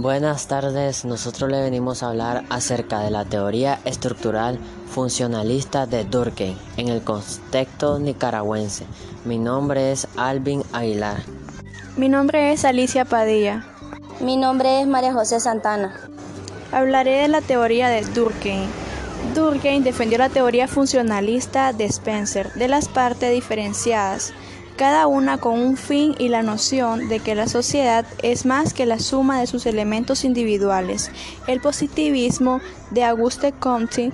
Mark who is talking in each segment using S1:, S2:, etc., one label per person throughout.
S1: Buenas tardes, nosotros le venimos a hablar acerca de la teoría estructural funcionalista de Durkheim en el contexto nicaragüense. Mi nombre es Alvin Aguilar.
S2: Mi nombre es Alicia Padilla.
S3: Mi nombre es María José Santana.
S2: Hablaré de la teoría de Durkheim. Durkheim defendió la teoría funcionalista de Spencer de las partes diferenciadas cada una con un fin y la noción de que la sociedad es más que la suma de sus elementos individuales. El positivismo de Auguste Comte,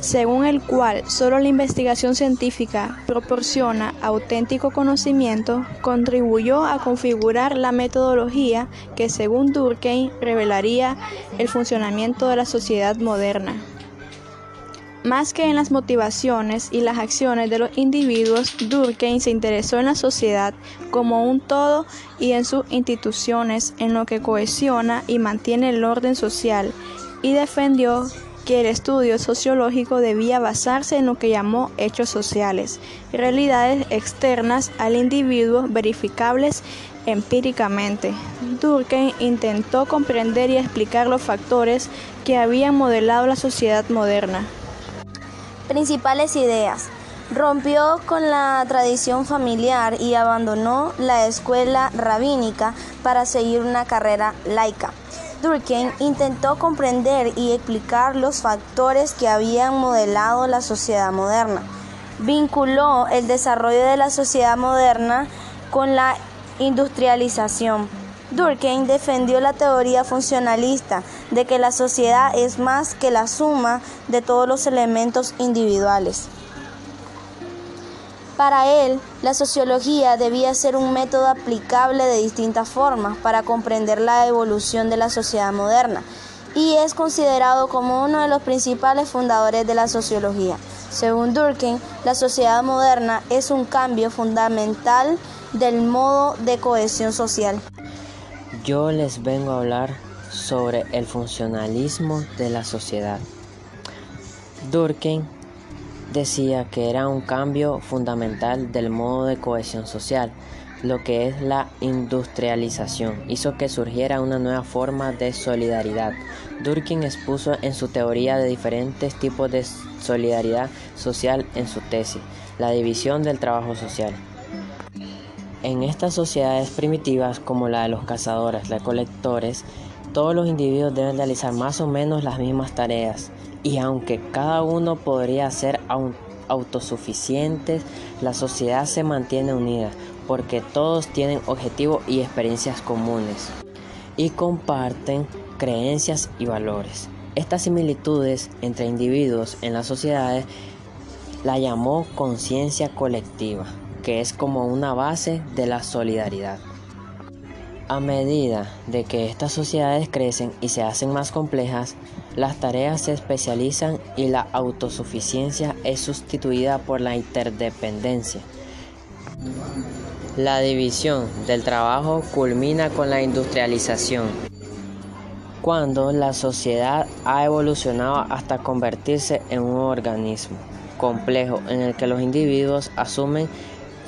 S2: según el cual solo la investigación científica proporciona auténtico conocimiento, contribuyó a configurar la metodología que, según Durkheim, revelaría el funcionamiento de la sociedad moderna. Más que en las motivaciones y las acciones de los individuos, Durkheim se interesó en la sociedad como un todo y en sus instituciones, en lo que cohesiona y mantiene el orden social, y defendió que el estudio sociológico debía basarse en lo que llamó hechos sociales, realidades externas al individuo verificables empíricamente. Durkheim intentó comprender y explicar los factores que habían modelado la sociedad moderna.
S3: Principales ideas. Rompió con la tradición familiar y abandonó la escuela rabínica para seguir una carrera laica. Durkheim intentó comprender y explicar los factores que habían modelado la sociedad moderna. Vinculó el desarrollo de la sociedad moderna con la industrialización Durkheim defendió la teoría funcionalista de que la sociedad es más que la suma de todos los elementos individuales. Para él, la sociología debía ser un método aplicable de distintas formas para comprender la evolución de la sociedad moderna y es considerado como uno de los principales fundadores de la sociología. Según Durkheim, la sociedad moderna es un cambio fundamental del modo de cohesión social.
S1: Yo les vengo a hablar sobre el funcionalismo de la sociedad. Durkheim decía que era un cambio fundamental del modo de cohesión social, lo que es la industrialización, hizo que surgiera una nueva forma de solidaridad. Durkheim expuso en su teoría de diferentes tipos de solidaridad social en su tesis, la división del trabajo social. En estas sociedades primitivas como la de los cazadores, recolectores, todos los individuos deben realizar más o menos las mismas tareas y aunque cada uno podría ser autosuficientes, la sociedad se mantiene unida porque todos tienen objetivos y experiencias comunes y comparten creencias y valores. Estas similitudes entre individuos en las sociedades la llamó conciencia colectiva que es como una base de la solidaridad. A medida de que estas sociedades crecen y se hacen más complejas, las tareas se especializan y la autosuficiencia es sustituida por la interdependencia. La división del trabajo culmina con la industrialización, cuando la sociedad ha evolucionado hasta convertirse en un organismo complejo en el que los individuos asumen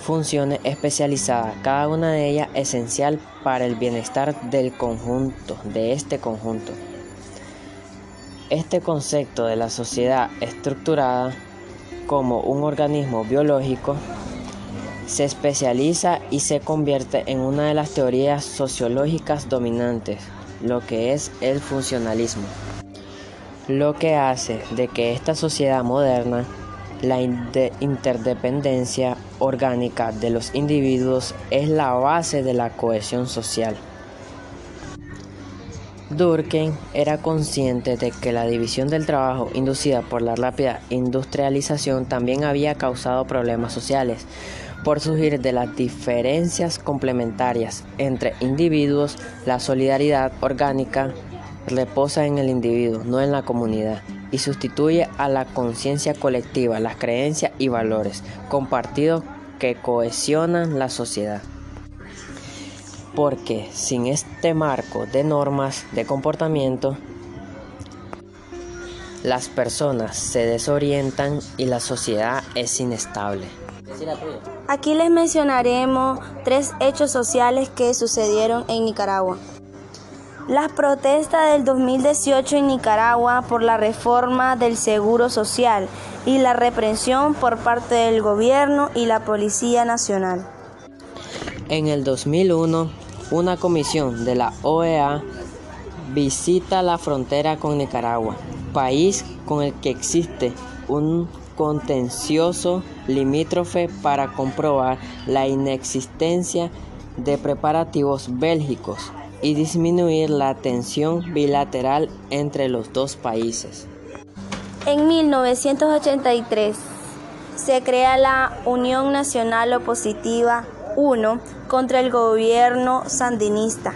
S1: funciones especializadas, cada una de ellas esencial para el bienestar del conjunto, de este conjunto. Este concepto de la sociedad estructurada como un organismo biológico se especializa y se convierte en una de las teorías sociológicas dominantes, lo que es el funcionalismo, lo que hace de que esta sociedad moderna la interdependencia orgánica de los individuos es la base de la cohesión social. Durkheim era consciente de que la división del trabajo inducida por la rápida industrialización también había causado problemas sociales por surgir de las diferencias complementarias entre individuos, la solidaridad orgánica reposa en el individuo, no en la comunidad y sustituye a la conciencia colectiva, las creencias y valores compartidos que cohesionan la sociedad. Porque sin este marco de normas de comportamiento, las personas se desorientan y la sociedad es inestable.
S3: Aquí les mencionaremos tres hechos sociales que sucedieron en Nicaragua. Las protestas del 2018 en Nicaragua por la reforma del Seguro Social y la represión por parte del gobierno y la Policía Nacional.
S1: En el 2001, una comisión de la OEA visita la frontera con Nicaragua, país con el que existe un contencioso limítrofe para comprobar la inexistencia de preparativos bélgicos y disminuir la tensión bilateral entre los dos países.
S3: En 1983 se crea la Unión Nacional Opositiva 1 contra el gobierno sandinista.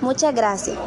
S3: Muchas gracias.